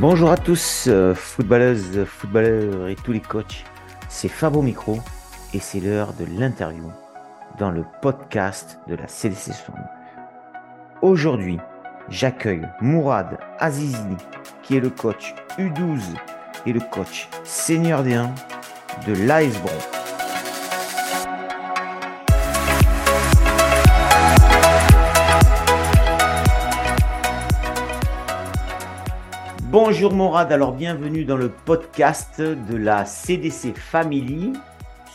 Bonjour à tous, euh, footballeuses, footballeurs et tous les coachs. C'est Fabo Micro et c'est l'heure de l'interview dans le podcast de la CDC Aujourd'hui, j'accueille Mourad Azizi, qui est le coach U12 et le coach senior D1 de l'Icebro. Bonjour Mourad, alors bienvenue dans le podcast de la CDC Family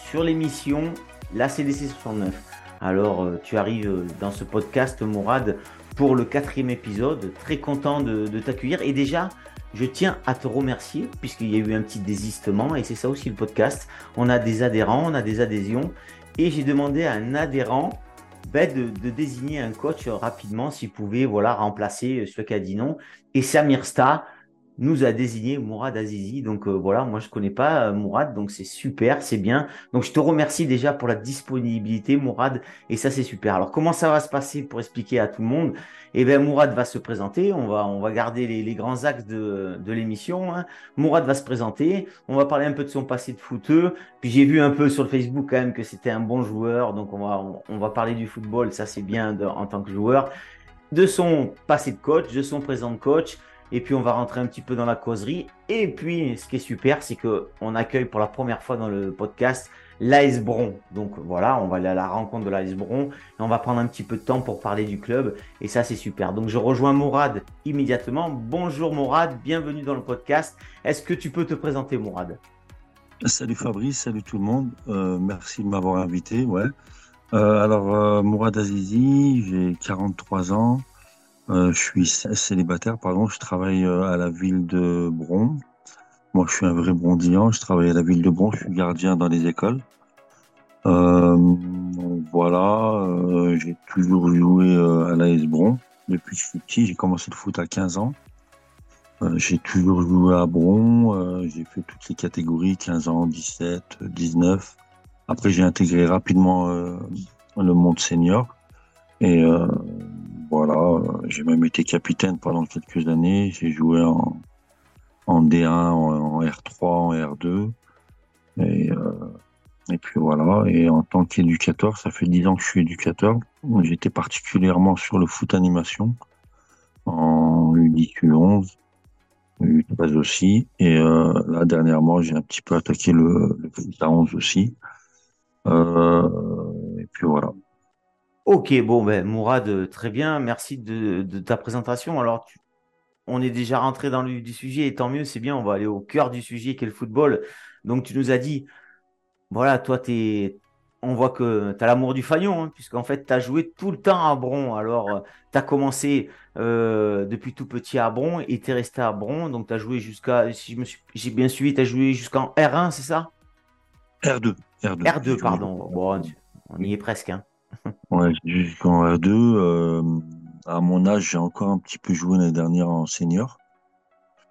sur l'émission La CDC 69. Alors euh, tu arrives euh, dans ce podcast Mourad pour le quatrième épisode, très content de, t'accueillir et déjà je tiens à te remercier puisqu'il y a eu un petit désistement et c'est ça aussi le podcast. On a des adhérents, on a des adhésions et j'ai demandé à un adhérent ben, de, désigner un coach rapidement s'il pouvait voilà, remplacer celui qui a dit non. Et Samir Sta, nous a désigné Mourad Azizi. Donc euh, voilà, moi je connais pas euh, Mourad, donc c'est super, c'est bien. Donc je te remercie déjà pour la disponibilité, Mourad, et ça c'est super. Alors comment ça va se passer pour expliquer à tout le monde? Eh bien Mourad va se présenter, on va, on va garder les, grands axes de, de l'émission. Hein. Mourad va se présenter, on va parler un peu de son passé de footeux. Puis j'ai vu un peu sur le Facebook quand même que c'était un bon joueur, donc on va, on, va parler du football, ça c'est bien en tant que joueur. De son passé de coach, de son présent de coach, et puis on va rentrer un petit peu dans la causerie. Et puis ce qui est super, c'est qu'on accueille pour la première fois dans le podcast l'AS Bron. Donc voilà, on va aller à la rencontre de l'AS Bron et on va prendre un petit peu de temps pour parler du club. Et ça, c'est super. Donc je rejoins Mourad immédiatement. Bonjour Mourad, bienvenue dans le podcast. Est-ce que tu peux te présenter Mourad? Salut Fabrice, salut tout le monde. Euh, merci de m'avoir invité. Euh, alors euh, Mourad Azizi, j'ai 43 ans. Euh, je suis célibataire, pardon. Je travaille euh, à la ville de Bron. Moi, je suis un vrai brondillant. Je travaille à la ville de Bron. Je suis gardien dans les écoles. Euh, voilà. Euh, j'ai toujours joué à l'AS Bron. Depuis que je suis petit, j'ai commencé le foot à 15 ans. j'ai toujours joué à Bron. j'ai fait toutes les catégories, 15 ans, 17, 19. Après, j'ai intégré rapidement le monde senior. Et voilà, j'ai même été capitaine pendant quelques années. J'ai joué en, en D1, en, R3, en R2. Et, euh, et puis voilà. Et en tant qu'éducateur, ça fait dix ans que je suis éducateur. J'étais particulièrement sur le foot animation en U10, U11, U13 aussi. Et euh, là, dernièrement, j'ai un petit peu attaqué le, à 11 aussi. Euh, et puis voilà. Ok, bon, ben, Mourad, euh, très bien. Merci de, ta présentation. Alors, on est déjà rentré dans le du sujet et tant mieux, c'est bien. On va aller au cœur du sujet qui est le football. Donc, tu nous as dit, voilà, toi, es, on voit que tu as l'amour du faillon, hein, puisqu'en fait, tu as joué tout le temps à Bron. Alors, euh, tu as commencé euh, depuis tout petit à Bron et tu es resté à Bron. Donc, tu as joué jusqu'à, si j'ai bien suivi, tu as joué jusqu'en R1, c'est ça? R2. R2, R2 pardon. Bon, on y est presque. Hein. Ouais, jusqu'en R2. Euh, à mon âge, j'ai encore un petit peu joué l'année dernière en senior.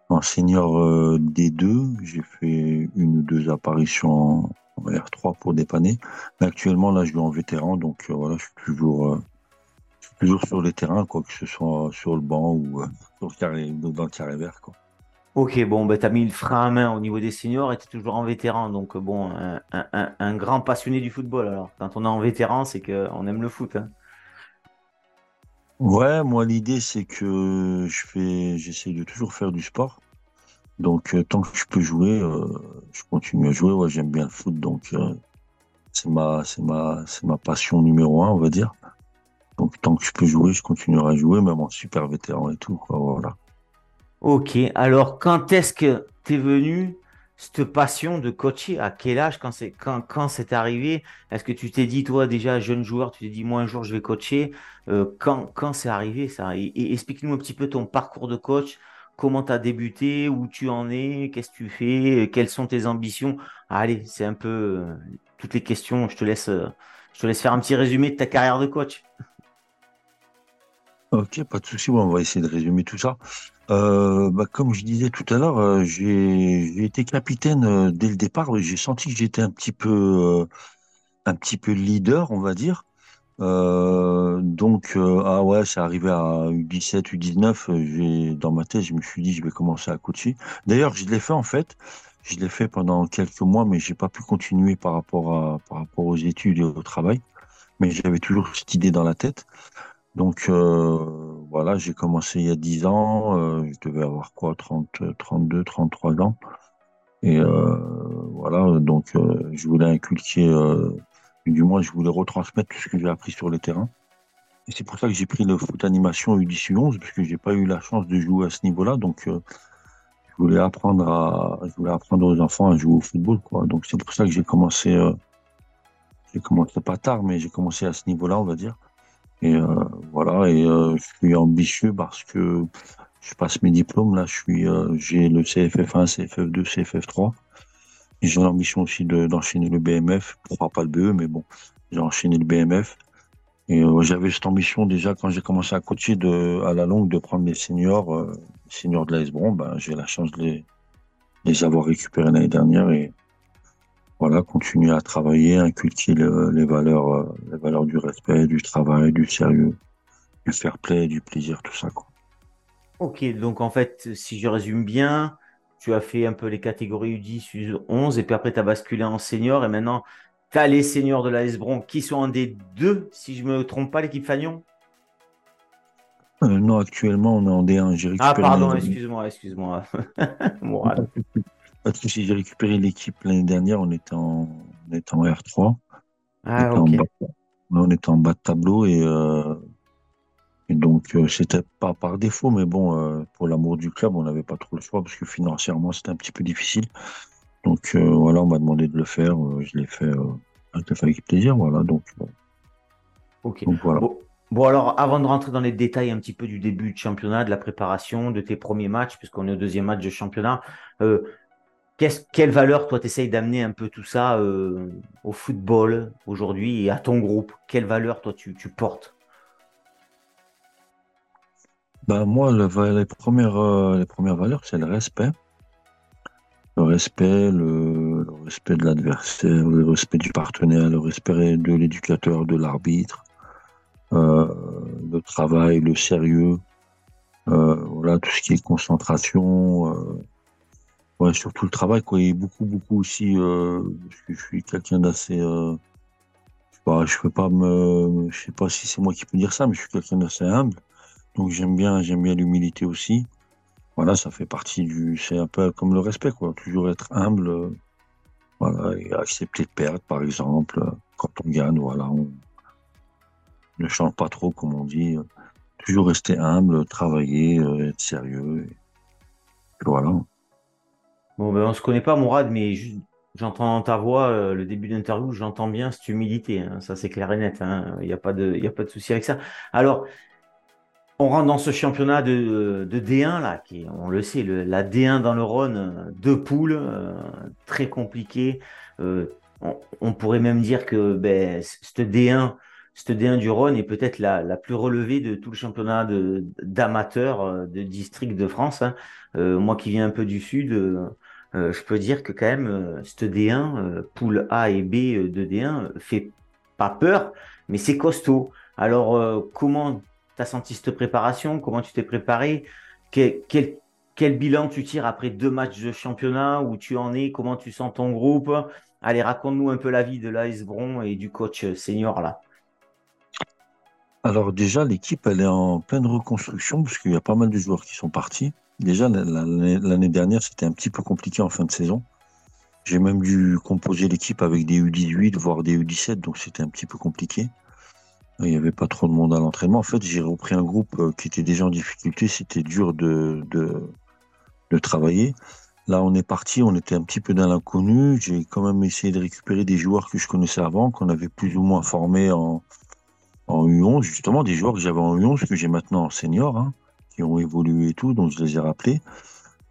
En senior euh, D2, j'ai fait une ou deux apparitions en, R3 pour dépanner. Mais actuellement, là, je joue en vétéran, donc euh, voilà, je suis toujours, toujours sur les terrains, quoi que ce soit sur le banc ou dans le carré vert, quoi. Ok, bon, ben, tu mis le frein à main au niveau des seniors et tu es toujours en vétéran. Donc, bon, un, grand passionné du football. Alors, quand on est en vétéran, c'est qu'on aime le foot. Hein. Ouais, moi, l'idée, c'est que je fais, j'essaie de toujours faire du sport. Donc, euh, tant que je peux jouer, euh, je continue à jouer. Ouais, j'aime bien le foot. Donc, euh, c'est ma passion numéro un, on va dire. Donc, tant que je peux jouer, je continuerai à jouer, même en super vétéran et tout. voilà. Ok, alors quand est-ce que tu es venu cette passion de coacher? À quel âge Quand c'est quand, arrivé? Est-ce que tu t'es dit, toi, déjà jeune joueur, tu t'es dit, moi un jour je vais coacher? Euh, Quand, quand c'est arrivé ça? Et, explique-nous un petit peu ton parcours de coach. Comment tu as débuté? Où tu en es? Qu'est-ce que tu fais? Quelles sont tes ambitions? Allez, c'est un peu euh, toutes les questions. Je te laisse, je te laisse faire un petit résumé de ta carrière de coach. Ok, pas de souci. on va essayer de résumer tout ça. Euh, bah, comme je disais tout à l'heure, euh, j'ai été capitaine euh, dès le départ. J'ai senti que j'étais un petit peu, un petit peu leader, on va dire. Euh, donc, euh, ah ouais, c'est arrivé à U17, U19. euh, J'ai, dans ma tête, je me suis dit, je vais commencer à coacher. D'ailleurs, je l'ai fait en fait. Je l'ai fait pendant quelques mois, mais j'ai pas pu continuer par rapport à, par rapport aux études et au travail. Mais j'avais toujours cette idée dans la tête. Donc, euh, voilà, j'ai commencé il y a 10 ans. euh, je devais avoir quoi, 30, 32, 33 ans. Et euh, voilà, donc euh, je voulais inculquer, du moins, je voulais retransmettre tout ce que j'ai appris sur le terrain. Et c'est pour ça que j'ai pris le foot animation U10 U11, parce que j'ai pas eu la chance de jouer à ce niveau-là. Donc, je voulais apprendre à, je voulais apprendre aux enfants à jouer au football. Donc, c'est pour ça que j'ai commencé, j'ai commencé pas tard, mais j'ai commencé à ce niveau-là, on va dire. Et euh, voilà, et euh, je suis ambitieux parce que je passe mes diplômes. Là, je suis, euh, j'ai le CFF1, CFF2, CFF3. Et j'ai l'ambition aussi de, d'enchaîner le BMF. Pourquoi pas le BE, mais bon, j'ai enchaîné le BMF. Et j'avais cette ambition déjà quand j'ai commencé à coacher de, à la longue de prendre les seniors, euh, seniors de l'AS Bron. Ben, j'ai la chance de les, les avoir récupérés l'année dernière et voilà, continuer à travailler, inculquer le- les valeurs, euh, les valeurs du respect, du travail, du sérieux, du fair play, du plaisir, tout ça, quoi. Ok, donc en fait, si je résume bien, tu as fait un peu les catégories U10, U11, et puis après, tu as basculé en senior, et maintenant, tu as les seniors de la Bron qui sont en D2, si je me trompe pas, l'équipe Fagnon? Euh, non, actuellement, on est en D1. J'ai Ah, pardon, excuse-moi, excuse-moi. Moral. Pas de souci, j'ai récupéré l'équipe l'année dernière. On était en, on était en R3. On Ah, était en bas, on était en bas de tableau et, euh, et donc euh, c'était pas par défaut, mais bon, euh, pour l'amour du club, on n'avait pas trop le choix parce que financièrement c'était un petit peu difficile. Donc voilà, on m'a demandé de le faire. je l'ai fait, avec plaisir. Voilà, donc, Ok. donc voilà. Bon, bon, alors, avant de rentrer dans les détails un petit peu du début de championnat, de la préparation, de tes premiers matchs, puisqu'on est au deuxième match de championnat, euh, quelle valeur, toi, tu essayes d'amener un peu tout ça euh, au football aujourd'hui et à ton groupe? Quelle valeur, toi, tu, portes? Bah moi, euh, les premières valeurs, c'est le respect. Le respect, le, respect de l'adversaire, le respect du partenaire, le respect de l'éducateur, de l'arbitre, euh, le travail, le sérieux, voilà, tout ce qui est concentration, ouais, surtout le travail, quoi, et beaucoup, beaucoup aussi, euh, parce que je suis quelqu'un d'assez, euh, je sais je peux pas me, je sais pas si c'est moi qui peux dire ça, mais je suis quelqu'un d'assez humble, donc j'aime bien, j'aime bien l'humilité aussi. Voilà, ça fait partie du, c'est un peu comme le respect, quoi, toujours être humble, euh, voilà, et accepter de perdre, par exemple, quand on gagne, voilà, on ne chante pas trop, comme on dit, toujours rester humble, travailler, être sérieux, et voilà. Bon, ben, on se connaît pas, Mourad, mais j'entends dans ta voix, euh, le début d'interview, j'entends bien cette humilité, hein. Ça, c'est clair et net, hein. Il n'y a pas de, de souci avec ça. Alors, On rentre dans ce championnat de, de D1, là, qui on le sait, la D1 dans le Rhône, euh, deux poules, euh, très compliqué. Euh, on, pourrait même dire que ben, cette D1, cette D1 du Rhône est peut-être la, plus relevée de tout le championnat d'amateurs de district de France. hein. Moi qui viens un peu du sud, euh, je peux dire que quand même, euh, cette D1, euh, poule A et B euh, de D1, euh, fait pas peur, mais c'est costaud. Alors, comment tu as senti cette préparation? Comment tu t'es préparé? Quel, bilan tu tires après deux matchs de championnat? Où tu en es? Comment tu sens ton groupe? Allez, raconte-nous un peu la vie de l'AS et du coach senior là. Alors déjà, l'équipe, elle est en pleine reconstruction parce qu'il y a pas mal de joueurs qui sont partis. Déjà, la- la- l'année dernière, c'était un petit peu compliqué en fin de saison. J'ai même dû composer l'équipe avec des U18, voire des U17, donc c'était un petit peu compliqué. Il n'y avait pas trop de monde à l'entraînement. En fait, j'ai repris un groupe euh, qui était déjà en difficulté. C'était dur de, de, travailler. Là, on est parti, on était un petit peu dans l'inconnu. J'ai quand même essayé de récupérer des joueurs que je connaissais avant, qu'on avait plus ou moins formés en, en U11, justement, des joueurs que j'avais en U11, que j'ai maintenant en senior, hein, qui ont évolué et tout, donc je les ai rappelés.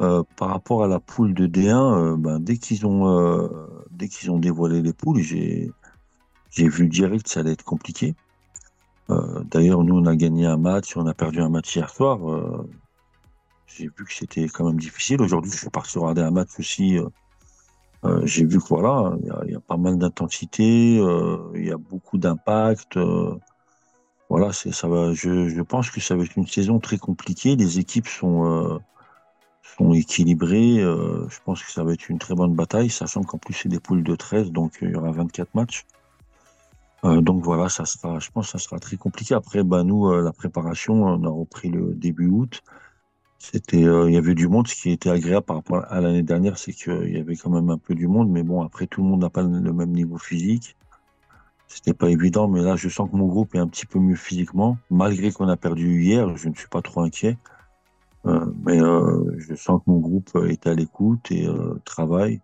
Euh, par rapport à la poule de D1, euh, ben, dès qu'ils ont, euh, dès qu'ils ont dévoilé les poules, j'ai, vu direct que ça allait être compliqué. D'ailleurs, nous, on a gagné un match, on a perdu un match hier soir. J'ai vu que c'était quand même difficile. Aujourd'hui, je suis parti regarder un match aussi. j'ai vu que voilà, il y a, pas mal d'intensité, il y a beaucoup d'impact. Euh, voilà, ça. Je, pense que ça va être une saison très compliquée. Les équipes sont, euh, sont équilibrées. Euh, je pense que ça va être une très bonne bataille, sachant qu'en plus c'est des poules de 13, donc il y aura 24 matchs. donc voilà, ça sera, je pense que ça sera très compliqué. Après, bah, nous, la préparation, on a repris le début août. C'était, il y avait du monde. Ce qui était agréable par rapport à l'année dernière, c'est qu'il y avait quand même un peu du monde. Mais bon, après, tout le monde n'a pas le même niveau physique. C'était pas évident, mais là, je sens que mon groupe est un petit peu mieux physiquement. Malgré qu'on a perdu hier, je ne suis pas trop inquiet. Euh, mais euh, je sens que mon groupe est à l'écoute et euh, travaille.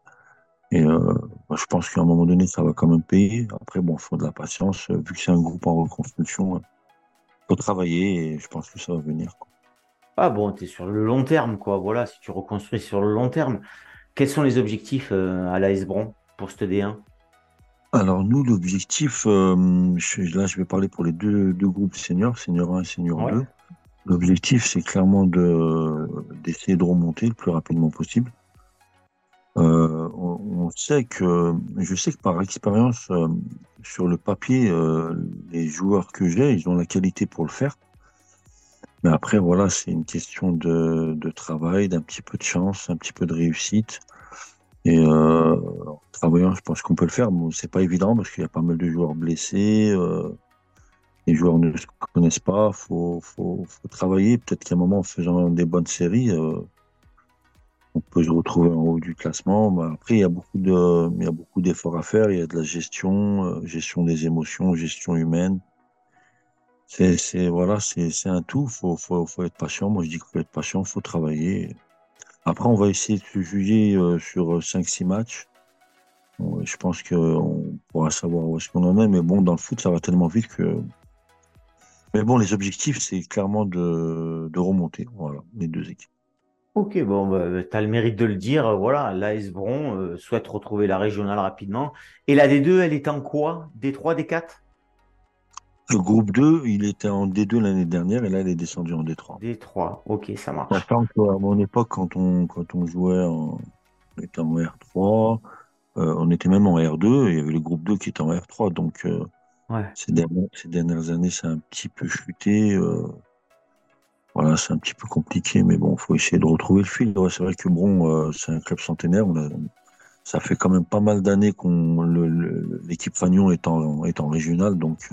Et je pense qu'à un moment donné, ça va quand même payer. Après, bon, il faut de la patience. Vu que c'est un groupe en reconstruction, il faut travailler et je pense que ça va venir. Ah bon, tu es sur le long terme, quoi. Voilà, si tu reconstruis sur le long terme, quels sont les objectifs à l'AS Bron pour ce D1 alors nous, l'objectif, euh, là je vais parler pour les deux, deux groupes seniors, senior 1 et senior 2. L'objectif, c'est clairement de d'essayer de remonter le plus rapidement possible. Euh, on, sait que, je sais que par expérience, euh, sur le papier, les joueurs que j'ai, ils ont la qualité pour le faire. Mais après, voilà, c'est une question de, de travail, d'un petit peu de chance, un petit peu de réussite. Et euh, en travaillant, je pense qu'on peut le faire. Bon, c'est pas évident parce qu'il y a pas mal de joueurs blessés. Euh, les joueurs ne se connaissent pas. Faut, faut, faut travailler. Peut-être qu'à un moment, en faisant des bonnes séries, euh, on peut se retrouver en haut du classement. Bah, après, il y a beaucoup de, il y a beaucoup d'efforts à faire. Il y a de la gestion, euh, gestion des émotions, gestion humaine. C'est, voilà, c'est, un tout. Faut, faut, faut être patient. Moi, je dis qu'il faut être patient. Faut travailler. Après, on va essayer de se juger euh, sur 5-6 euh, matchs. je pense qu'on pourra savoir où est-ce qu'on en est. Mais bon, dans le foot, ça va tellement vite que. Mais bon, les objectifs, c'est clairement de, remonter. Voilà, les deux équipes. Ok, bon, bah, tu as le mérite de le dire. Voilà, l'AS Bron euh, souhaite retrouver la régionale rapidement. Et la D2, elle est en quoi? D3, D4 le groupe 2, il était en D2 l'année dernière et là, il est descendu en D3. D3, ok, ça marche. Enfin, à mon époque, quand on, quand on jouait en, on était en R3, euh, on était même en R2 et il y avait le groupe 2 qui était en R3. Donc, euh, ces, dernières, années, c'est un petit peu chuté. Euh, voilà, c'est un petit peu compliqué, mais bon, il faut essayer de retrouver le fil. c'est vrai que bon, c'est un club centenaire. ça fait quand même pas mal d'années qu'on l'équipe Fagnon est en, est en régional, donc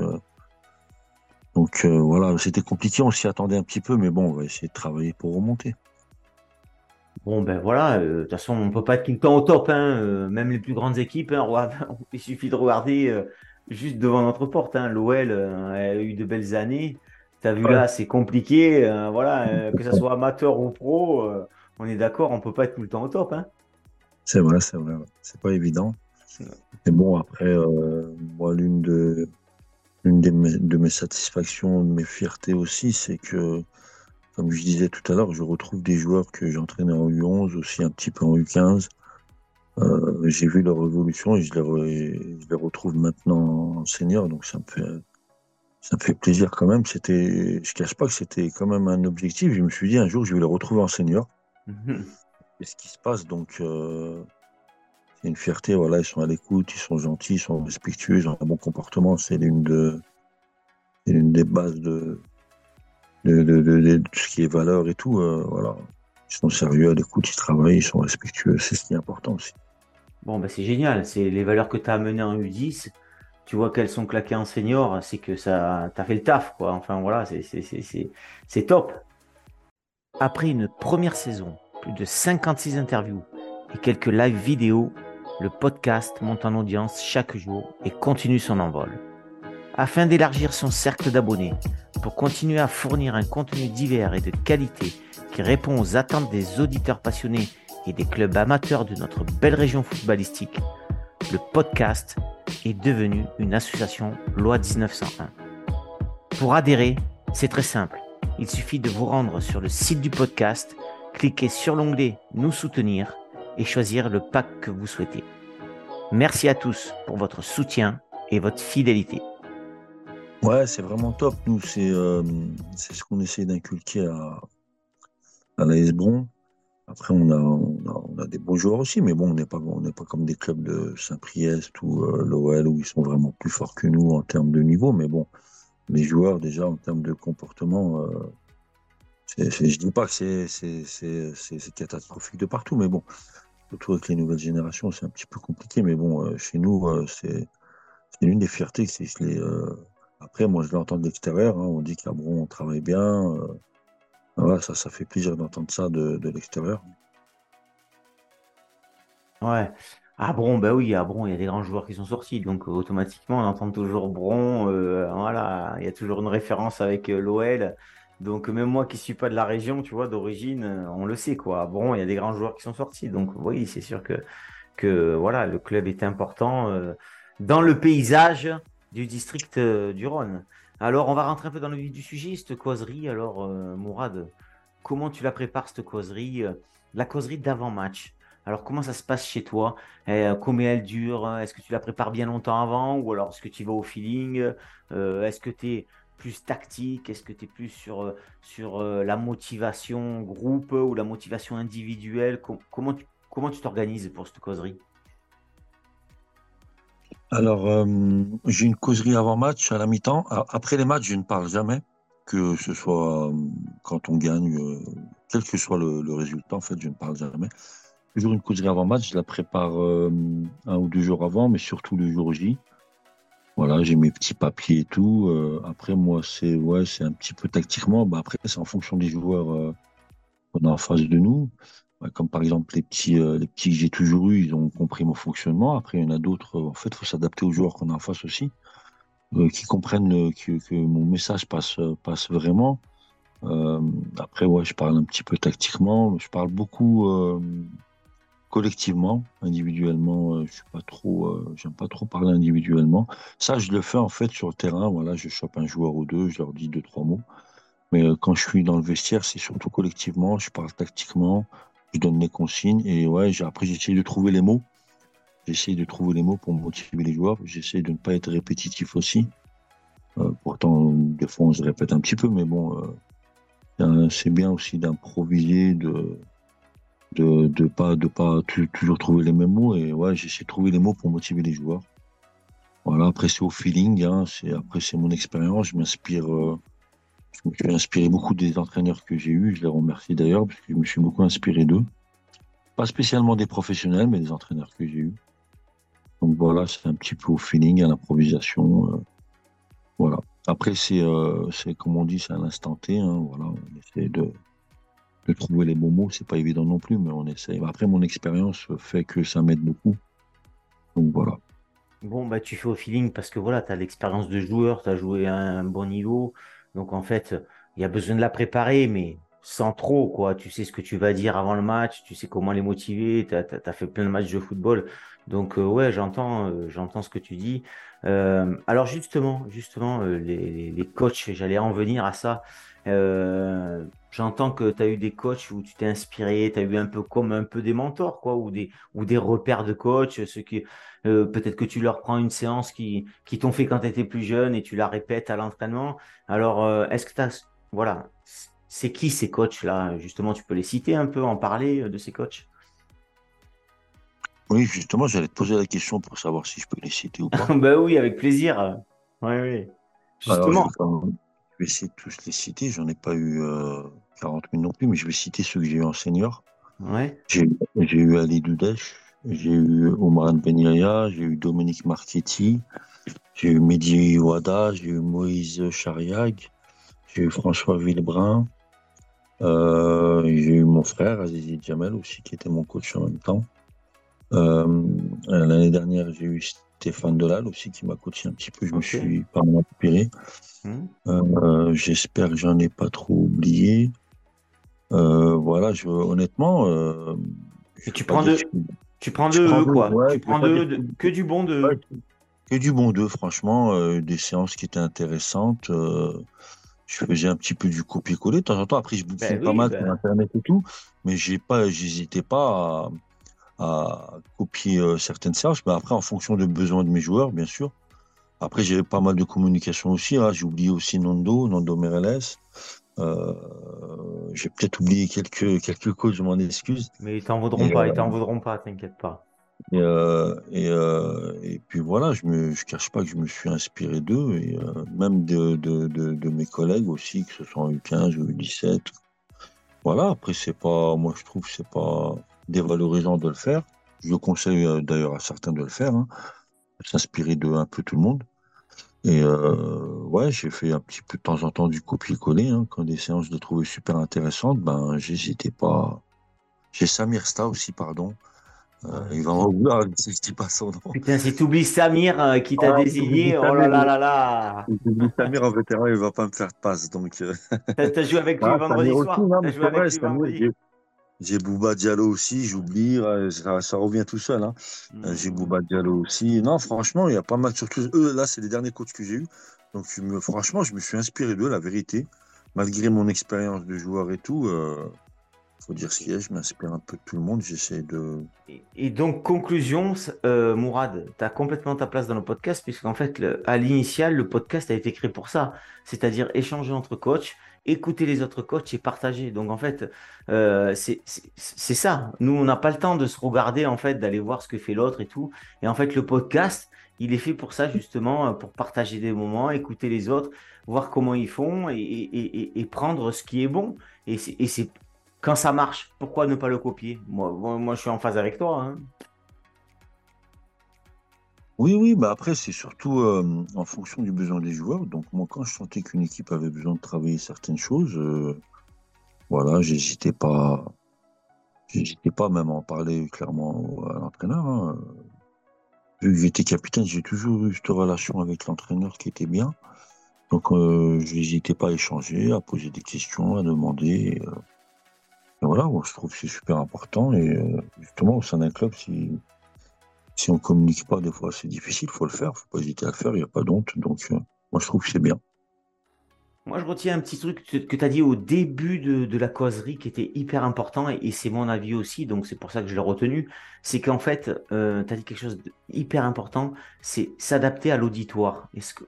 donc euh, voilà, c'était compliqué, on s'y attendait un petit peu, mais bon, on va essayer de travailler pour remonter. Bon, ben voilà, euh, de toute façon, on ne peut pas être tout le temps au top, hein, euh, même les plus grandes équipes. Hein, il suffit de regarder juste devant notre porte. Hein, L'OL a eu de belles années. Tu as vu là, c'est compliqué. voilà, que ce soit amateur ou pro, on est d'accord, on ne peut pas être tout le temps au top. C'est vrai, c'est vrai. C'est pas évident. Mais bon, après, moi, l'une de une de mes, satisfactions, de mes fiertés aussi, c'est que, comme je disais tout à l'heure, je retrouve des joueurs que j'entraînais en U11, aussi un petit peu en U15. Euh, j'ai vu leur évolution et je les, je les retrouve maintenant en senior, donc ça me fait, ça me fait plaisir quand même. C'était, je cache pas que c'était quand même un objectif. Je me suis dit un jour je vais les retrouver en senior. Mhm. Et ce qui se passe, donc euh, une fierté. Voilà, ils sont à l'écoute, ils sont gentils, ils sont respectueux, ils ont un bon comportement. C'est l'une de, l'une des bases de de, ce qui est valeur et tout. Euh, voilà, ils sont sérieux, à l'écoute, ils travaillent, ils sont respectueux. C'est ce qui est important aussi. Bon, ben c'est génial. C'est les valeurs que tu as amenées en U10. Tu vois qu'elles sont claquées en senior, c'est que ça, t'as fait le taf, quoi. Enfin voilà, c'est top. Après une première saison, plus de 56 interviews et quelques live vidéos le podcast monte en audience chaque jour et continue son envol. Afin d'élargir son cercle d'abonnés, pour continuer à fournir un contenu divers et de qualité qui répond aux attentes des auditeurs passionnés et des clubs amateurs de notre belle région footballistique, le podcast est devenu une association loi 1901. Pour adhérer, c'est très simple. Il suffit de vous rendre sur le site du podcast, cliquer sur l'onglet Nous soutenir et choisir le pack que vous souhaitez. Merci à tous pour votre soutien et votre fidélité. Ouais, c'est vraiment top. Nous, c'est euh, ce qu'on essaie d'inculquer à, à la Bron. Après, on a, on a, des beaux joueurs aussi, mais bon, on n'est pas, pas comme des clubs de Saint-Priest ou euh, l'OL où ils sont vraiment plus forts que nous en termes de niveau. Mais bon, les joueurs, déjà, en termes de comportement, euh, je ne dis pas que c'est catastrophique de partout, mais bon, surtout avec les nouvelles générations, c'est un petit peu compliqué. Mais bon, euh, chez nous, euh, c'est l'une des fiertés. les, après, moi, je l'entends de l'extérieur. Hein, on dit qu'à Bron, on travaille bien. voilà, ça, ça fait plaisir d'entendre ça de, de l'extérieur. Ouais. Ah Bron, bah oui, à Bron, il y a des grands joueurs qui sont sortis, donc automatiquement on entend toujours Bron, euh, voilà, il y a toujours une référence avec euh, l'OL. Donc même moi qui suis pas de la région, tu vois, d'origine, euh, on le sait quoi. À Bron, il y a des grands joueurs qui sont sortis, donc oui, c'est sûr que, que voilà, le club est important dans le paysage du district du Rhône. Alors on va rentrer un peu dans le vif du sujet, cette causerie. Alors Mourad, comment tu la prépares cette causerie, la causerie d'avant-match? Alors, comment ça se passe chez toi? Euh, Combien elle dure? Est-ce que tu la prépares bien longtemps avant? Ou alors est-ce que tu vas au feeling? Euh, Est-ce que tu es plus tactique? Est-ce que tu es plus sur, euh, sur la motivation groupe ou la motivation individuelle? Comment tu comment t'organises pour cette causerie? Alors, j'ai une causerie avant match à la mi-temps. Après les matchs, je ne parle jamais, que ce soit quand on gagne, quel que soit le, résultat, en fait, je ne parle jamais toujours une causerie avant match. Je la prépare euh, un ou deux jours avant, mais surtout le jour J. Voilà, j'ai mes petits papiers et tout. Euh, après, moi, c'est ouais, un petit peu tactiquement. Bah, après, c'est en fonction des joueurs euh, qu'on a en face de nous. comme par exemple les petits, les petits que j'ai toujours eu, ils ont compris mon fonctionnement. Après, il y en a d'autres. en fait, il faut s'adapter aux joueurs qu'on a en face aussi, qui comprennent que, que, mon message passe, passe vraiment. après, ouais, je parle un petit peu tactiquement. Je parle beaucoup collectivement, individuellement, euh, je suis pas trop, euh, j'aime pas trop parler individuellement. Ça, je le fais en fait sur le terrain. Voilà, je chope un joueur ou deux, je leur dis deux trois mots. Mais euh, quand je suis dans le vestiaire, c'est surtout collectivement. Je parle tactiquement, je donne les consignes et ouais, après j'essaie de trouver les mots. J'essaie de trouver les mots pour motiver les joueurs. J'essaie de ne pas être répétitif aussi. pourtant, des fois, on se répète un petit peu, mais bon, c'est bien aussi d'improviser, de de de pas de pas toujours trouver les mêmes mots. Et ouais j'essaie de trouver les mots pour motiver les joueurs. Voilà après c'est au feeling hein, c'est après c'est mon expérience. Je m'inspire euh, je me suis inspiré beaucoup des entraîneurs que j'ai eus. Je les remercie d'ailleurs parce que je me suis beaucoup inspiré d'eux. Pas spécialement des professionnels mais des entraîneurs que j'ai eus. Donc voilà c'est un petit peu au feeling à l'improvisation euh, voilà. Après c'est euh, c'est comme on dit c'est à l'instant T hein, voilà on essaie de de trouver les bons mots, c'est pas évident non plus, mais on essaie. Après, mon expérience fait que ça m'aide beaucoup. Donc voilà. Bon, bah, tu fais au feeling parce que voilà, tu as l'expérience de joueur, tu as joué à un bon niveau. Donc en fait, il y a besoin de la préparer, mais sans trop, quoi. Tu sais ce que tu vas dire avant le match, tu sais comment les motiver, tu as, fait plein de matchs de football. Donc euh, ouais, j'entends euh, ce que tu dis. Euh, alors justement, justement, les, les coachs, j'allais en venir à ça. Euh, j'entends que tu as eu des coachs où tu t'es inspiré, tu as eu un peu comme un peu des mentors, quoi, ou des, ou des repères de coach, ceux qui, euh, peut-être que tu leur prends une séance qui, qui t'ont fait quand tu étais plus jeune et tu la répètes à l'entraînement. Alors, euh, est-ce que tu as, voilà, c'est qui ces coachs-là? Justement, tu peux les citer un peu, en parler de ces coachs? Oui, justement, j'allais te poser la question pour savoir si je peux les citer ou pas. ben oui, avec plaisir. Oui, oui. Justement. Je vais essayer de tous les citer. J'en ai pas eu 40 euh, 000 non plus, mais je vais citer ceux que j'ai eu en senior. Ouais. J'ai eu Ali Doudesh, j'ai eu Omar Benyaya, j'ai eu Dominique Marchetti, j'ai eu Mehdi Ouada, j'ai eu Moïse Chariag, j'ai eu François Villebrun, euh, j'ai eu mon frère Azizi Djamel aussi, qui était mon coach en même temps. Euh, l'année dernière, j'ai eu Stéphane Delal aussi qui m'a coaché un petit peu. Je me suis pas mal inspiré. Hmm. Euh, j'espère que j'en ai pas trop oublié. Euh, voilà, je, honnêtement. Euh, tu, prends deux, tu prends deux, quoi. tu prends deux, que du bon de. que du bon d'eux, franchement. des séances qui étaient intéressantes. je faisais un petit peu du copier-coller de temps en temps. Après, je bouffais ben pas mal sur ben. Internet et tout. Mais j'ai pas, j'hésitais pas à copier euh, certaines séances, mais après en fonction des besoins de mes joueurs, bien sûr. Après, j'ai pas mal de communication aussi. Hein. J'ai oublié aussi Nando, Nando Mereles. Euh, j'ai peut-être oublié quelques, quelques coachs, je m'en excuse. Mais ils t'en voudront pas, ils t'en voudront pas, t'inquiète pas. Et, euh, et, euh, et, puis voilà, je ne je cache pas que je me suis inspiré d'eux, et euh, même de, de, de, de, mes collègues aussi, que ce soit en U15 ou U17. Voilà, après, c'est pas, moi je trouve que c'est pas dévalorisant de le faire. Je conseille euh, d'ailleurs à certains de le faire, hein, s'inspirer de un peu tout le monde. Et euh, ouais, j'ai fait un petit peu de temps en temps du copier-coller. Hein, quand des séances de trouver super intéressantes, ben j'hésitais pas. J'ai Samir Sta aussi, pardon, euh, il va m'en vouloir si je dis pas son nom. Putain, si tu oublies Samir euh, qui t'a ah, désigné, oh là là là là. Samir en vétéran, il va pas me faire de passe. Donc, euh... T'as joué avec lui ah, vendredi soir T'as joué avec lui vendredi j'ai Bouba Diallo aussi, j'oublie, ça, ça, revient tout seul. Hein. Mmh. J'ai Bouba Diallo aussi. Non, franchement, il y a pas mal, surtout eux, là, c'est les derniers coachs que j'ai eus. Donc, me, franchement, je me suis inspiré d'eux, la vérité. Malgré mon expérience de joueur et tout, euh, faut dire ce qu'il y a, je m'inspire un peu de tout le monde, j'essaie de... Et, donc, conclusion, euh, Mourad, tu as complètement ta place dans le podcast, puisqu'en fait, à l'initial, le podcast a été créé pour ça, c'est-à-dire échanger entre coachs, écouter les autres coachs et partager. Donc, en fait, euh, c'est ça. Nous, on n'a pas le temps de se regarder, en fait, d'aller voir ce que fait l'autre et tout. Et en fait, le podcast, il est fait pour ça, justement, pour partager des moments, écouter les autres, voir comment ils font et prendre ce qui est bon. Et c'est quand ça marche, pourquoi ne pas le copier? Moi, moi, je suis en phase avec toi. Hein. Oui, oui, bah après, c'est surtout euh, en fonction du besoin des joueurs. Donc, moi, quand je sentais qu'une équipe avait besoin de travailler certaines choses, euh, voilà, j'hésitais pas. J'hésitais pas même à en parler clairement à l'entraîneur. Hein. Vu que j'étais capitaine, j'ai toujours eu cette relation avec l'entraîneur qui était bien. Donc, euh, je n'hésitais pas à échanger, à poser des questions, à demander voilà, je trouve que c'est super important. Et justement, au sein d'un club, si, si on ne communique pas, des fois, c'est difficile, il faut le faire, il ne faut pas hésiter à le faire, il n'y a pas d'honte. Donc, euh, moi, je trouve que c'est bien. Moi, je retiens un petit truc que tu as dit au début de, la causerie qui était hyper important, et, c'est mon avis aussi, donc c'est pour ça que je l'ai retenu. C'est qu'en fait, euh, tu as dit quelque chose d'hyper important, c'est s'adapter à l'auditoire. Ce que,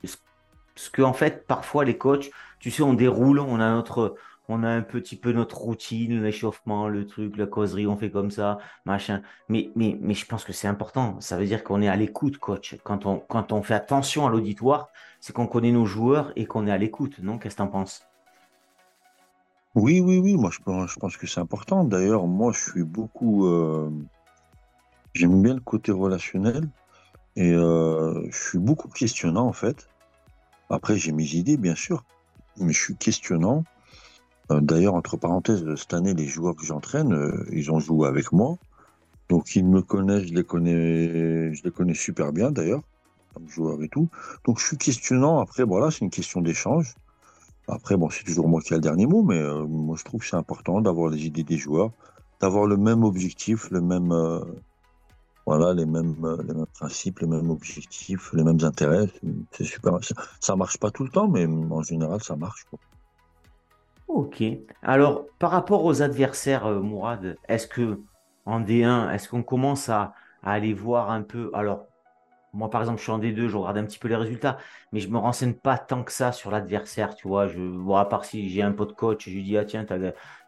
ce que, en fait, parfois, les coachs, tu sais, on déroule, on a notre, on a un petit peu notre routine, l'échauffement, le truc, la causerie, on fait comme ça, machin. Mais, je pense que c'est important. Ça veut dire qu'on est à l'écoute, coach. Quand on, fait attention à l'auditoire, c'est qu'on connaît nos joueurs et qu'on est à l'écoute, non Qu'est-ce que tu en penses? Oui, oui, oui. Moi, je pense, je pense que c'est important. D'ailleurs, moi, je suis beaucoup. Euh, j'aime bien le côté relationnel et euh, je suis beaucoup questionnant, en fait. Après, j'ai mes idées, bien sûr, mais je suis questionnant. Euh, d'ailleurs, entre parenthèses, cette année, les joueurs que j'entraîne, euh, ils ont joué avec moi. Donc, ils me connaissent, je les connais, je les connais super bien d'ailleurs, comme joueur et tout. Donc, je suis questionnant. Après, voilà, c'est une question d'échange. Après, bon, c'est toujours moi qui ai le dernier mot, mais euh, moi, je trouve que c'est important d'avoir les idées des joueurs, d'avoir le même objectif, le même, voilà, les mêmes, principes, les mêmes objectifs, les mêmes intérêts. C'est super. Ça, marche pas tout le temps, mais en général, ça marche. Ok. Alors, par rapport aux adversaires, euh, Mourad, est-ce que en D1, est-ce qu'on commence à, aller voir un peu Alors, moi, par exemple, je suis en D2, je regarde un petit peu les résultats, mais je me renseigne pas tant que ça sur l'adversaire, tu vois. Je, vois à part si j'ai un pote coach, je lui dis, ah tiens, t'as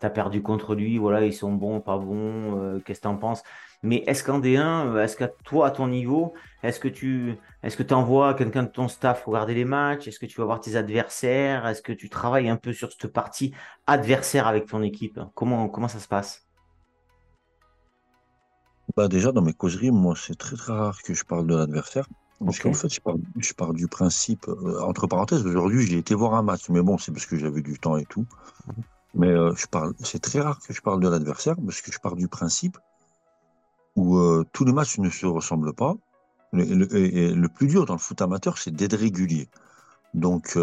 as perdu contre lui, voilà, ils sont bons, pas bons, euh, qu'est-ce que t'en penses? Mais est-ce qu'en D1, est-ce que toi, à ton niveau, est-ce que tu est-ce que envoies quelqu'un de ton staff regarder les matchs? Est-ce que tu vas voir tes adversaires? Est-ce que tu travailles un peu sur cette partie adversaire avec ton équipe? Comment, comment ça se passe? Bah Déjà, dans mes causeries, moi, c'est très, très rare que je parle de l'adversaire. Parce qu'en fait, je pars, du principe, euh, entre parenthèses, aujourd'hui, j'ai été voir un match, mais bon, c'est parce que j'avais du temps et tout. Mhm. Mais euh, je parle, c'est très rare que je parle de l'adversaire, parce que je pars du principe où euh, tous les matchs ne se ressemblent pas. Le, et, le plus dur dans le foot amateur, c'est d'être régulier. Donc,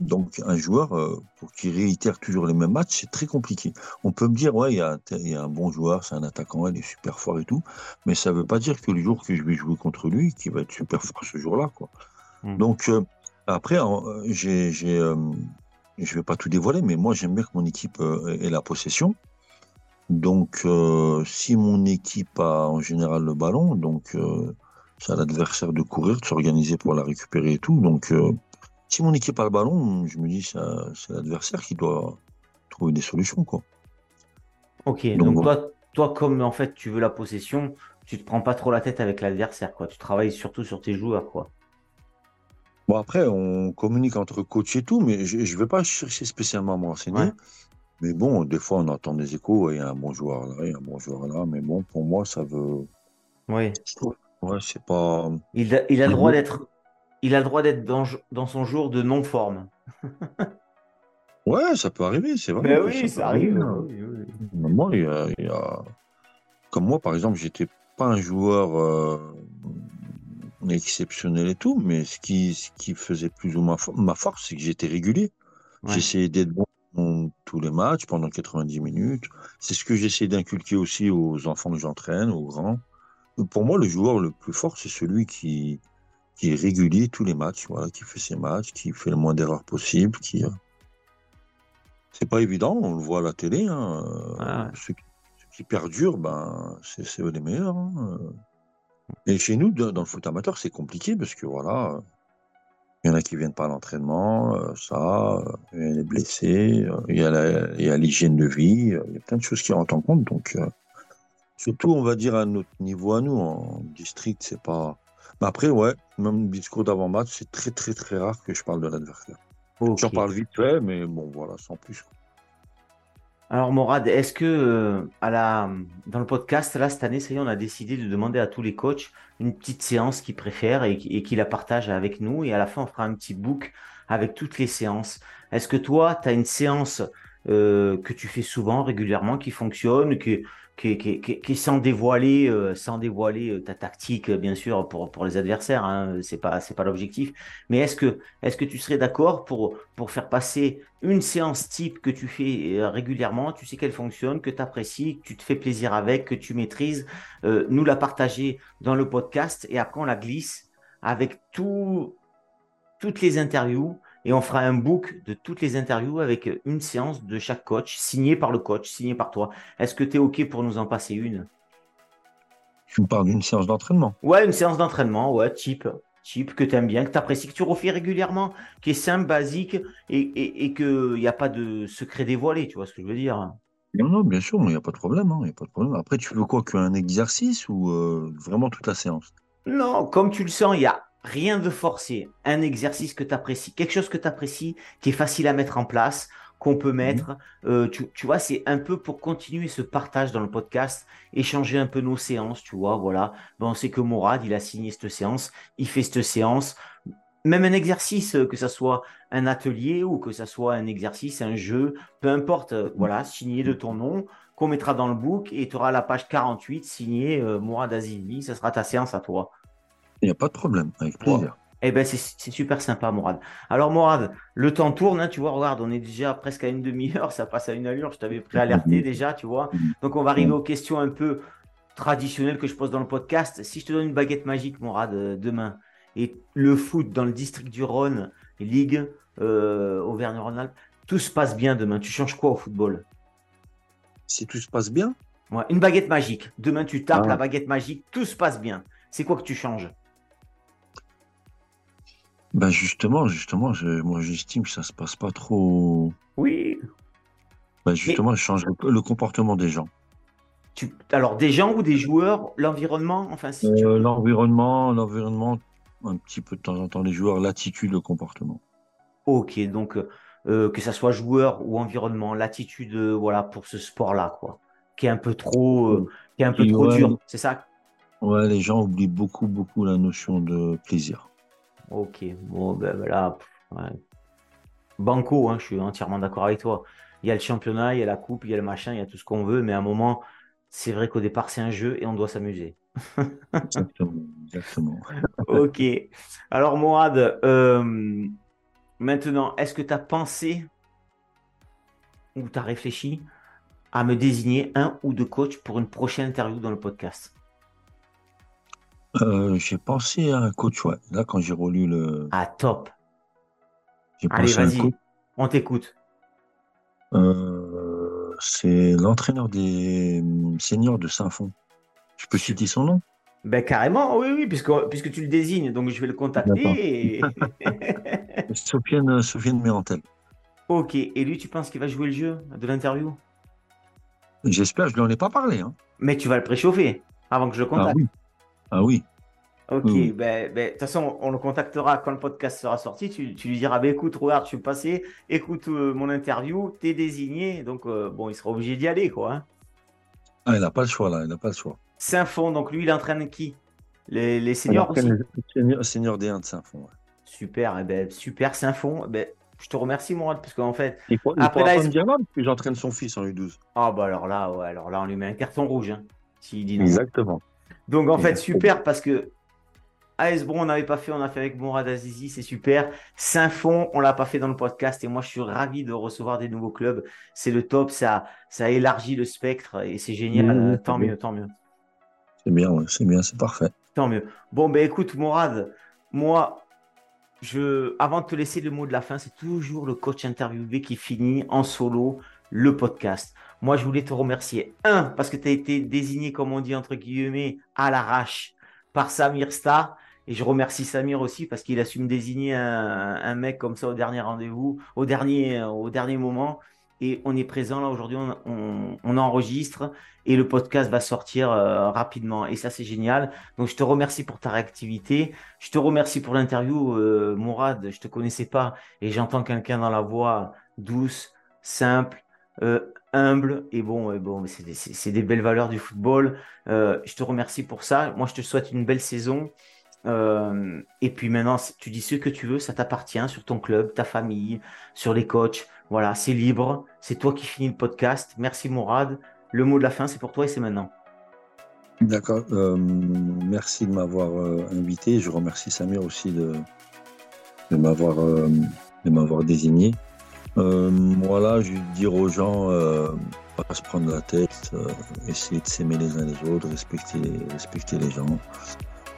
donc un joueur, euh, pour qu'il réitère toujours les mêmes matchs, c'est très compliqué. On peut me dire, ouais, il y, a, y a un bon joueur, c'est un attaquant, il est super fort et tout, mais ça ne veut pas dire que le jour que je vais jouer contre lui, qu'il va être super fort ce jour-là. Quoi. Mmh. Donc, après, j'ai, j'ai je ne vais pas tout dévoiler, mais moi j'aime bien que mon équipe ait la possession. Donc, euh, si mon équipe a en général le ballon, donc euh, c'est à l'adversaire de courir, de s'organiser pour la récupérer et tout. Donc, euh, si mon équipe a le ballon, je me dis c'est l'adversaire qui doit trouver des solutions, quoi. Ok, donc, toi, toi, comme en fait tu veux la possession, tu te prends pas trop la tête avec l'adversaire, quoi. Tu travailles surtout sur tes joueurs, quoi. Bon, après, on communique entre coach et tout, mais je ne vais pas chercher spécialement à me renseigner. Mais bon, des fois, on entend des échos, il y a un bon joueur là, il y a un bon joueur là. Mais bon, pour moi, ça veut. Oui. Ouais, c'est pas. Il a, il a le droit d'être. Il a le droit d'être dans, dans son jour de non-forme. ouais, ça peut arriver, c'est vrai. Ben oui, ça, arrive. Moi, il y, a, Comme moi, par exemple, j'étais pas un joueur euh, exceptionnel et tout, mais ce qui, ce qui faisait plus ou moins ma force, c'est que j'étais régulier. J'essayais d'être bon dans tous les matchs pendant 90 minutes. C'est ce que j'essaie d'inculquer aussi aux enfants que j'entraîne, aux grands. Pour moi, le joueur le plus fort, c'est celui qui, qui est régulier tous les matchs, voilà, qui fait ses matchs, qui fait le moins d'erreurs possible, qui. Euh, c'est pas évident, on le voit à la télé. Hein. Ceux, qui perdurent, ben, c'est eux les meilleurs. Hein. Et chez nous, dans le foot amateur, c'est compliqué parce que voilà, il y en a qui viennent pas à l'entraînement, euh, ça, il y a les blessés, euh, il y a l'hygiène de vie, il y a plein de choses qui rentrent en compte. Donc, surtout, on va dire à notre niveau à nous, en district, c'est pas. Mais après, ouais, même discours d'avant-match, c'est très, très, très rare que je parle de l'adversaire. J'en parle vite fait, mais bon, voilà, sans plus. Alors, Morad, est-ce que euh, à la, dans le podcast, là, cette année, ça y est, on a décidé de demander à tous les coachs une petite séance qu'ils préfèrent et, et qu'ils la partagent avec nous. Et à la fin, on fera un petit book avec toutes les séances. Est-ce que toi, tu as une séance euh, que tu fais souvent, régulièrement, qui fonctionne, que, qui, qui, sans dévoiler, euh, sans dévoiler euh, ta tactique, bien sûr, pour, pour les adversaires. Hein, c'est pas, c'est pas l'objectif. Mais est-ce que, est-ce que tu serais d'accord pour, pour faire passer une séance type que tu fais euh, régulièrement, tu sais qu'elle fonctionne, que tu apprécies, que tu te fais plaisir avec, que tu maîtrises, nous la partager dans le podcast et après on la glisse avec tout, toutes les interviews et on fera un book de toutes les interviews avec une séance de chaque coach, signée par le coach, signée par toi. Est-ce que tu es OK pour nous en passer une? Tu me parles d'une séance d'entraînement Ouais, une séance d'entraînement, ouais, type, type que tu aimes bien, que tu apprécies, que tu refais régulièrement, qui est simple, basique et, et, qu'il n'y a pas de secret dévoilé, tu vois ce que je veux dire? Non, non, bien sûr, il n'y a pas de problème. Hein, a pas de problème. Après, tu veux quoi Qu'un exercice ou euh, vraiment toute la séance? Non, comme tu le sens, il y a rien de forcé, un exercice que tu apprécies, quelque chose que tu apprécies, qui est facile à mettre en place, qu'on peut mhm. mettre. Euh, tu, vois, c'est un peu pour continuer ce partage dans le podcast, échanger un peu nos séances, tu vois, voilà. Bon, on sait que Mourad, il a signé cette séance, il fait cette séance. Même un exercice, euh, que ce soit un atelier ou que ce soit un exercice, un jeu, peu importe, euh, voilà, signé de ton nom, qu'on mettra dans le book et tu auras la page 48 signée Mourad Azizi, ça sera ta séance à toi. Il n'y a pas de problème, avec plaisir. Eh ben c'est super sympa, Morad. Alors, Morad, le temps tourne, hein, tu vois, regarde, on est déjà presque à une demi-heure, ça passe à une allure, je t'avais préalerté déjà, tu vois. Donc, on va arriver aux questions un peu traditionnelles que je pose dans le podcast. Si je te donne une baguette magique, Morad, euh, demain, et le foot dans le district du Rhône, Ligue, euh, Auvergne-Rhône-Alpes, tout se passe bien demain, tu changes quoi au football? Si tout se passe bien? Ouais, Une baguette magique. Demain, tu tapes ah. la baguette magique, tout se passe bien. C'est quoi que tu changes? Ben justement, justement, moi j'estime que ça se passe pas trop. Oui. Ben justement, je change le, comportement des gens. Tu... Alors des gens ou des joueurs, l'environnement, enfin si euh, L'environnement, l'environnement, un petit peu de temps en temps, les joueurs, l'attitude, le comportement. Ok, donc euh, que ça soit joueur ou environnement, l'attitude, euh, voilà, pour ce sport-là, quoi, qui est un peu trop, qui est un peu trop dur, c'est ça? Ouais, les gens oublient beaucoup, beaucoup la notion de plaisir. Ok, bon, ben voilà. Banco, hein, je suis entièrement d'accord avec toi. Il y a le championnat, il y a la coupe, il y a le machin, il y a tout ce qu'on veut, mais à un moment, c'est vrai qu'au départ, c'est un jeu et on doit s'amuser. exactement, exactement. ok. Alors, Moad, euh, maintenant, est-ce que tu as pensé ou tu as réfléchi à me désigner un ou deux coachs pour une prochaine interview dans le podcast? Euh, j'ai pensé à un coach, ouais. Là, quand j'ai relu le. Ah, top. Allez, vas-y, on t'écoute. Euh, c'est l'entraîneur des hum, seniors de Saint-Fond. Je peux citer son nom? Ben carrément, oui, oui, puisque, puisque tu le désignes, donc je vais le contacter. Et... Sofiane, Sofiane Mérantel. Ok, et lui, tu penses qu'il va jouer le jeu de l'interview? J'espère, je ne lui en ai pas parlé. Hein. Mais tu vas le préchauffer avant que je le Ah contacte. oui. Ah oui. Ok, Oui. ben, ben, de toute façon, on le contactera quand le podcast sera sorti. Tu, tu lui diras, ben, écoute, regarde, je suis passé, écoute euh, mon interview, t'es désigné. Donc, euh, bon, il sera obligé d'y aller, quoi. hein. Ah, il n'a pas le choix là, il n'a pas le choix. Saint-Fond, donc lui, il entraîne qui? Les, les seniors aussi? Senior, senior D1 de Saint-Fond. ouais. Super, eh ben, super, Saint-Fond. Eh Ben, je te remercie, Mourad, parce qu'en fait, Il, faut- Après, là, il- me dire non, parce que j'entraîne son fils en U12. ah, bah alors là, ouais, alors là, on lui met un carton rouge, hein, s'il dit non. Exactement. Donc en fait, super parce que AS Bron, on n'avait pas fait, on a fait avec Mourad Azizi, c'est super. Saint-Fond, on l'a pas fait dans le podcast et moi je suis ravi de recevoir des nouveaux clubs. C'est le top, ça, ça élargit le spectre et c'est génial. Mmh, Euh, tant mieux, tant mieux, C'est bien, ouais, c'est bien, c'est parfait. tant mieux. Bon, ben écoute, Mourad, moi, je, avant de te laisser le mot de la fin, c'est toujours le coach interviewé qui finit en solo le podcast. Moi, je voulais te remercier. Un, parce que tu as été désigné, comme on dit entre guillemets, à l'arrache par Samir Star. Et je remercie Samir aussi parce qu'il a su me désigner un, mec comme ça au dernier rendez-vous, au dernier, au dernier moment. Et on est présent là aujourd'hui, on, enregistre et le podcast va sortir euh, rapidement. Et ça, c'est génial. Donc, je te remercie pour ta réactivité. Je te remercie pour l'interview, euh, Mourad. Je te connaissais pas et j'entends quelqu'un dans la voix douce, simple, euh, humble. Et bon, bon, c'est des, belles valeurs du football. Euh, je te remercie pour ça. Moi, je te souhaite une belle saison. Euh, et puis maintenant, tu dis ce que tu veux, ça t'appartient sur ton club, ta famille, sur les coachs. Voilà, c'est libre. C'est toi qui finis le podcast. Merci, Mourad. Le mot de la fin, c'est pour toi et c'est maintenant. D'accord. euh, merci de m'avoir invité. Je remercie Samir aussi de, de m'avoir désigné. Euh, voilà, je vais dire aux gens, euh, pas se prendre la tête, euh, essayer de s'aimer les uns les autres, respecter, respecter les gens,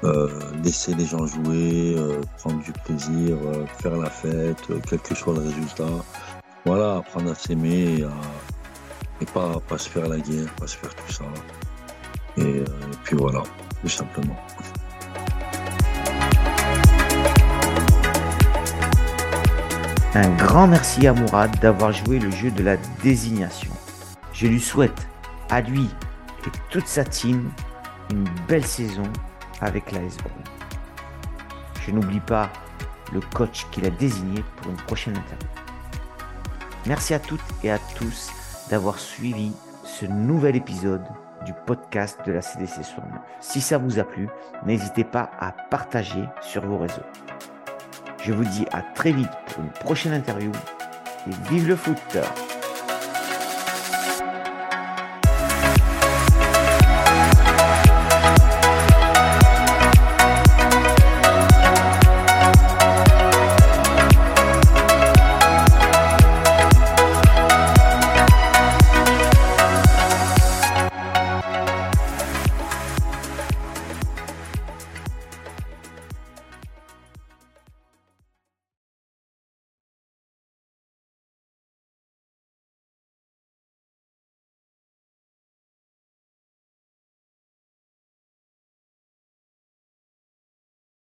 euh, laisser les gens jouer, euh, prendre du plaisir, euh, faire la fête, euh, quel que soit le résultat. Voilà, apprendre à s'aimer et, pas, pas se faire la guerre, pas se faire tout ça. Euh, et puis voilà, tout simplement. Un grand merci à Mourad d'avoir joué le jeu de la désignation. Je lui souhaite, à lui et toute sa team, une belle saison avec l'AS Bron. Je n'oublie pas le coach qu'il a désigné pour une prochaine interview. Merci à toutes et à tous d'avoir suivi ce nouvel épisode du podcast de la CDC 69. Si ça vous a plu, n'hésitez pas à partager sur vos réseaux. Je vous dis à très vite pour une prochaine interview et vive le foot